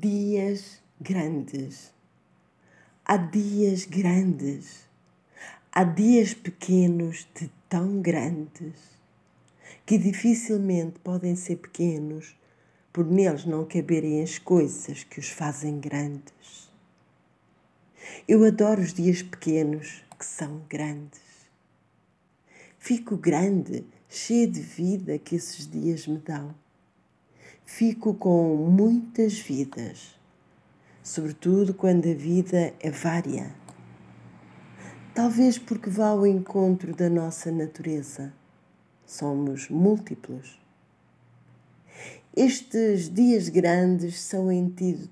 dias grandes. Há dias grandes. Há dias pequenos de tão grandes que dificilmente podem ser pequenos por neles não caberem as coisas que os fazem grandes. Eu adoro os dias pequenos que são grandes. Fico grande, cheia de vida que esses dias me dão fico com muitas vidas, sobretudo quando a vida é vária. Talvez porque vá ao encontro da nossa natureza. Somos múltiplos. Estes dias grandes são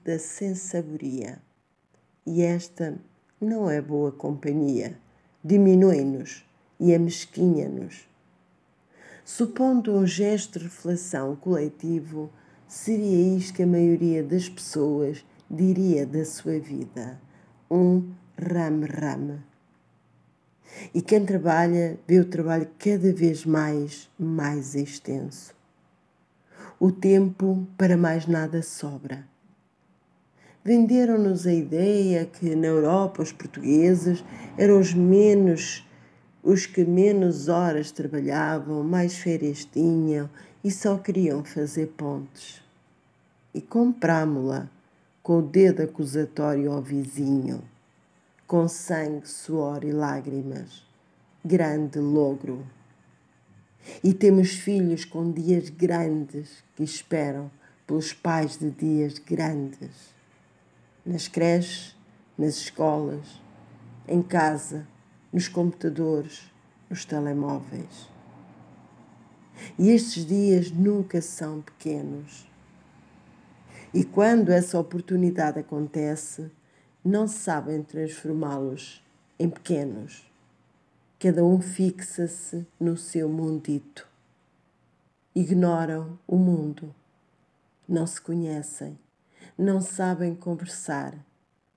da sem sabedoria e esta não é boa companhia, diminui-nos e amesquinha-nos. Supondo um gesto de reflexão coletivo, seria isto que a maioria das pessoas diria da sua vida: um rame-rame. E quem trabalha vê o trabalho cada vez mais, mais extenso. O tempo para mais nada sobra. Venderam-nos a ideia que na Europa os portugueses eram os menos os que menos horas trabalhavam, mais férias tinham e só queriam fazer pontes. E comprámo-la com o dedo acusatório ao vizinho, com sangue, suor e lágrimas. Grande logro. E temos filhos com dias grandes que esperam pelos pais de dias grandes. Nas creches, nas escolas, em casa, nos computadores, nos telemóveis. E estes dias nunca são pequenos. E quando essa oportunidade acontece, não sabem transformá-los em pequenos. Cada um fixa-se no seu mundito. Ignoram o mundo. Não se conhecem. Não sabem conversar.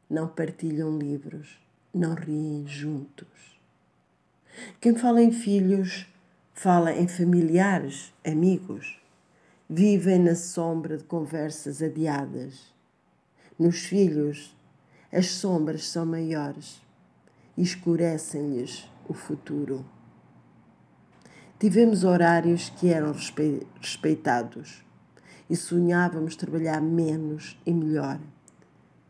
Não partilham livros. Não riem juntos. Quem fala em filhos fala em familiares, amigos. Vivem na sombra de conversas adiadas. Nos filhos, as sombras são maiores e escurecem-lhes o futuro. Tivemos horários que eram respeitados e sonhávamos trabalhar menos e melhor.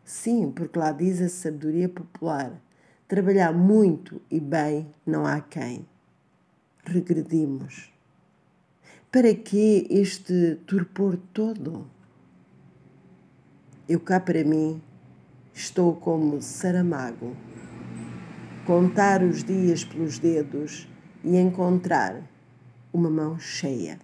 Sim, porque lá diz a sabedoria popular: trabalhar muito e bem não há quem regredimos. Para que este torpor todo? Eu cá para mim estou como Saramago, contar os dias pelos dedos e encontrar uma mão cheia.